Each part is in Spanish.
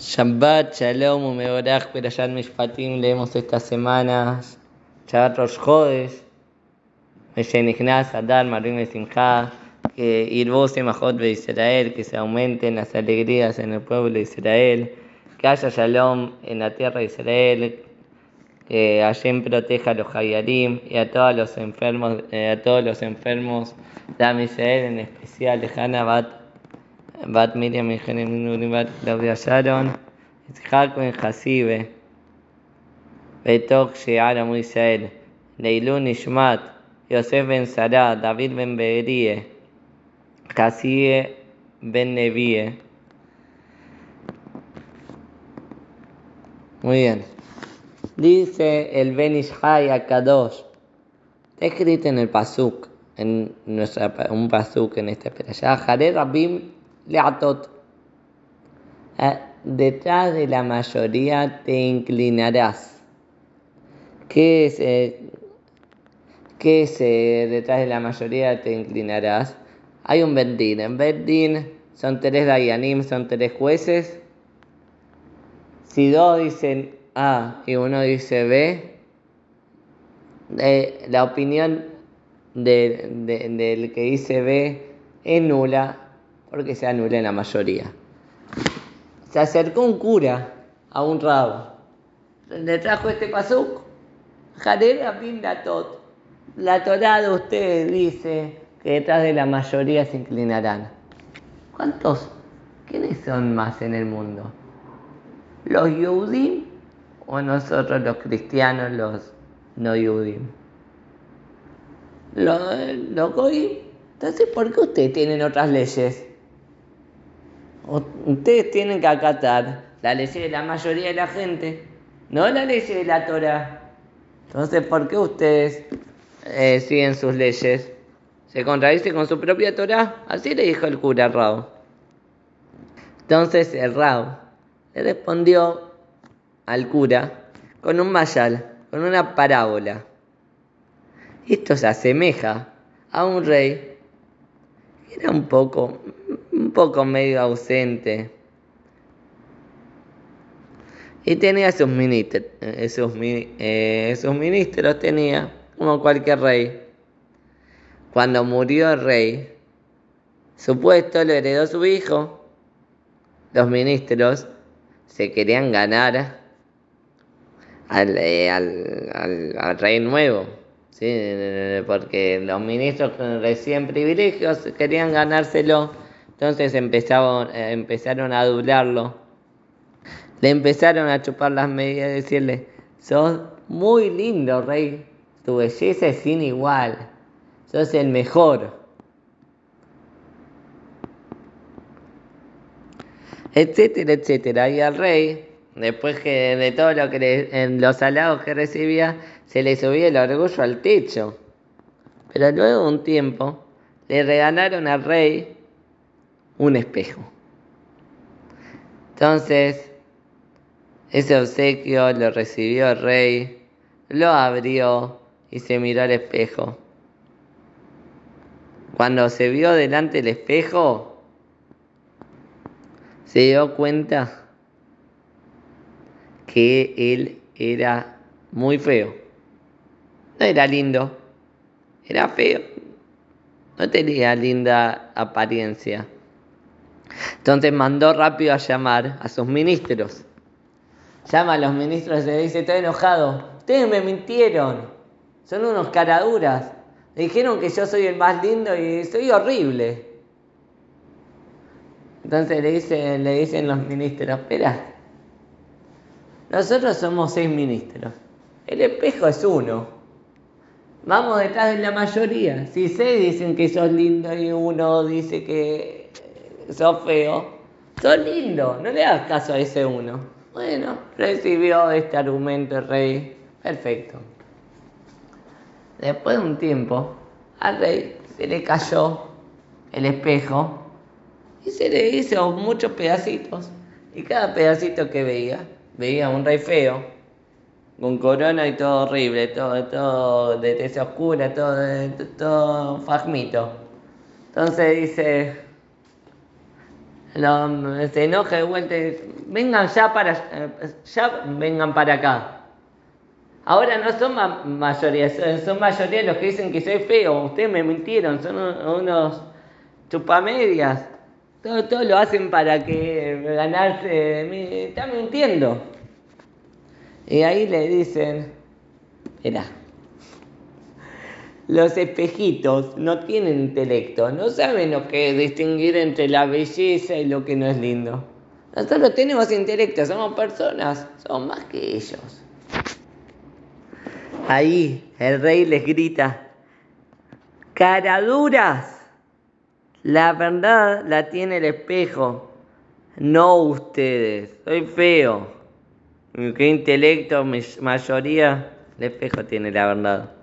Shabbat, Shalom, Umeborach, Perayat Mishpatim, leemos estas semanas. Shabbat Rosh Chodesh, Meshenichnas, Adar, Marim Simcha, que Irbose Mahot de Israel, que se aumenten las alegrías en el pueblo de Israel, que haya Shalom en la tierra de Israel, que Hashem proteja a los Hayarim y a todos los enfermos, eh, a todos los enfermos de Israel, en especial Hannah Bat Miriam Minuri Bat Claudia Sharon, Itzhak Ben Hasibe, Betok Shear Amu Israel, Leilun Ishmat, Yosef Ben Sarah, David Ben Beerie, Kasie Ben Nevie. Muy bien. Dice el Ben Ishai Akadosh, escrito en el Pasuk, en nuestra, un Pasuk en esta peralla, Jared Rabim Leatot. Detrás de la mayoría te inclinarás. ¿Qué es, eh, ¿qué es eh, detrás de la mayoría te inclinarás? Hay un Bendín. En Bendín son tres Dayanim, son tres jueces. Si dos dicen A y uno dice B, eh, la opinión de, de, del que dice B es nula porque se anula en la mayoría. Se acercó un cura a un rabo. Le trajo este pasuk. Jarera Pindatot. La Torah de ustedes dice que detrás de la mayoría se inclinarán. ¿Cuántos? ¿Quiénes son más en el mundo? ¿Los Yudim o nosotros los cristianos, los no Yudim? ¿Los, los Goyim? Entonces, ¿por qué ustedes tienen otras leyes? Ustedes tienen que acatar la ley de la mayoría de la gente, no la ley de la Torah. Entonces, ¿por qué ustedes eh, siguen sus leyes? ¿Se contradice con su propia Torah? Así le dijo el cura Rao. Entonces el Rao le respondió al cura con un mayal, con una parábola. Esto se asemeja a un rey era un poco un poco medio ausente. Y tenía sus ministros, sus, eh, sus ministros tenía, como cualquier rey. Cuando murió el rey, su puesto lo heredó su hijo. Los ministros se querían ganar al, eh, al, al rey nuevo. ¿sí? porque los ministros con recién privilegios querían ganárselo entonces empezaron, eh, empezaron a adularlo. Le empezaron a chupar las medias y decirle, sos muy lindo, rey. Tu belleza es sin igual. Sos el mejor. Etcétera, etcétera. Y al rey, después que de todo lo que en los halagos que recibía, se le subía el orgullo al techo. Pero luego de un tiempo, le regalaron al rey un espejo. Entonces, ese obsequio lo recibió el rey, lo abrió y se miró al espejo. Cuando se vio delante del espejo, se dio cuenta que él era muy feo. No era lindo, era feo. No tenía linda apariencia. Entonces mandó rápido a llamar a sus ministros. Llama a los ministros y le dice, estoy enojado, ustedes me mintieron, son unos caraduras. Me dijeron que yo soy el más lindo y soy horrible. Entonces le dicen, le dicen los ministros, espera, nosotros somos seis ministros, el espejo es uno. Vamos detrás de la mayoría. Si seis dicen que sos lindo y uno dice que sos feo, sos lindo, no le hagas caso a ese uno. Bueno, recibió este argumento el rey, perfecto. Después de un tiempo, al rey se le cayó el espejo y se le hizo muchos pedacitos. Y cada pedacito que veía, veía un rey feo, con corona y todo horrible, todo, todo de tez oscura, todo, todo fagmito. Entonces dice, lo- se enoja de vuelta y dice, vengan ya para, ya vengan para acá. Ahora no son ma- mayoría, son, son mayoría los que dicen que soy feo. Ustedes me mintieron, son un- unos chupamedias. Todo, todo lo hacen para que ganarse de mí. Están mintiendo. Y ahí le dicen, mira, los espejitos no tienen intelecto, no saben lo que es distinguir entre la belleza y lo que no es lindo. Nosotros tenemos intelecto, somos personas, somos más que ellos. Ahí el rey les grita, caraduras, la verdad la tiene el espejo, no ustedes, soy feo. ¿Qué intelecto, mayoría? El espejo tiene la verdad.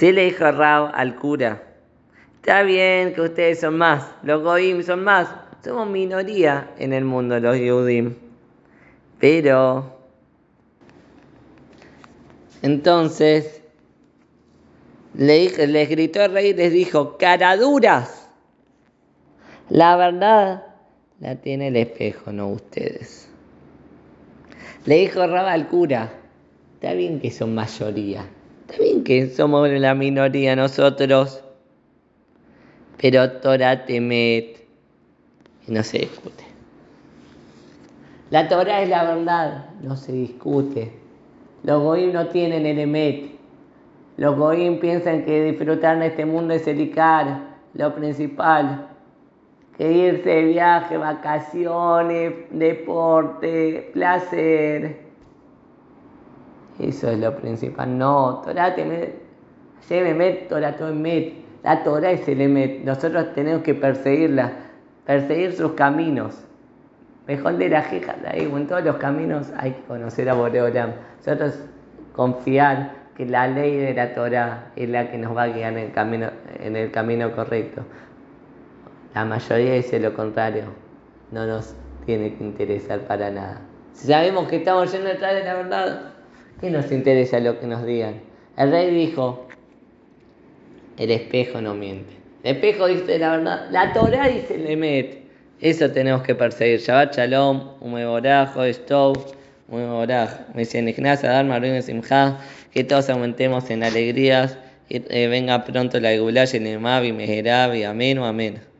Sí le dijo Rab al cura, está bien que ustedes son más, los goim son más, somos minoría en el mundo los Yehudim. Pero entonces le les gritó el rey y les dijo, caraduras, la verdad la tiene el espejo, no ustedes. Le dijo Rab al cura, está bien que son mayoría, está bien que somos la minoría nosotros, pero Torah temet y no se discute. La Torah es la verdad, no se discute. Los goim no tienen el emet. Los goim piensan que disfrutar en este mundo es el Icar, lo principal. Que irse de viaje, vacaciones, deporte, placer. Eso es lo principal. No, Torah temet, Hashem emet, Torah to emet. La Torah es el emet. Nosotros tenemos que perseguirla, perseguir sus caminos. Mejor de la jeja, en todos los caminos hay que conocer a Boreolam. Nosotros confiar que la ley de la Torah es la que nos va a guiar en el camino, en el camino correcto. La mayoría dice lo contrario. No nos tiene que interesar para nada. Si sabemos que estamos yendo detrás de la verdad, ¿qué nos interesa lo que nos digan? El rey dijo, el espejo no miente. El espejo dice la verdad. La Torah dice el Emet. Eso tenemos que perseguir. Shabbat Shalom, Umeboraj, Stov, Umeboraj. Me dicen Ignacia, Dharma, Ruin, Simcha. Que todos aumentemos en alegrías. Que eh, venga pronto la Gulá, Yenemavi, Mejeravi. Amén o amén.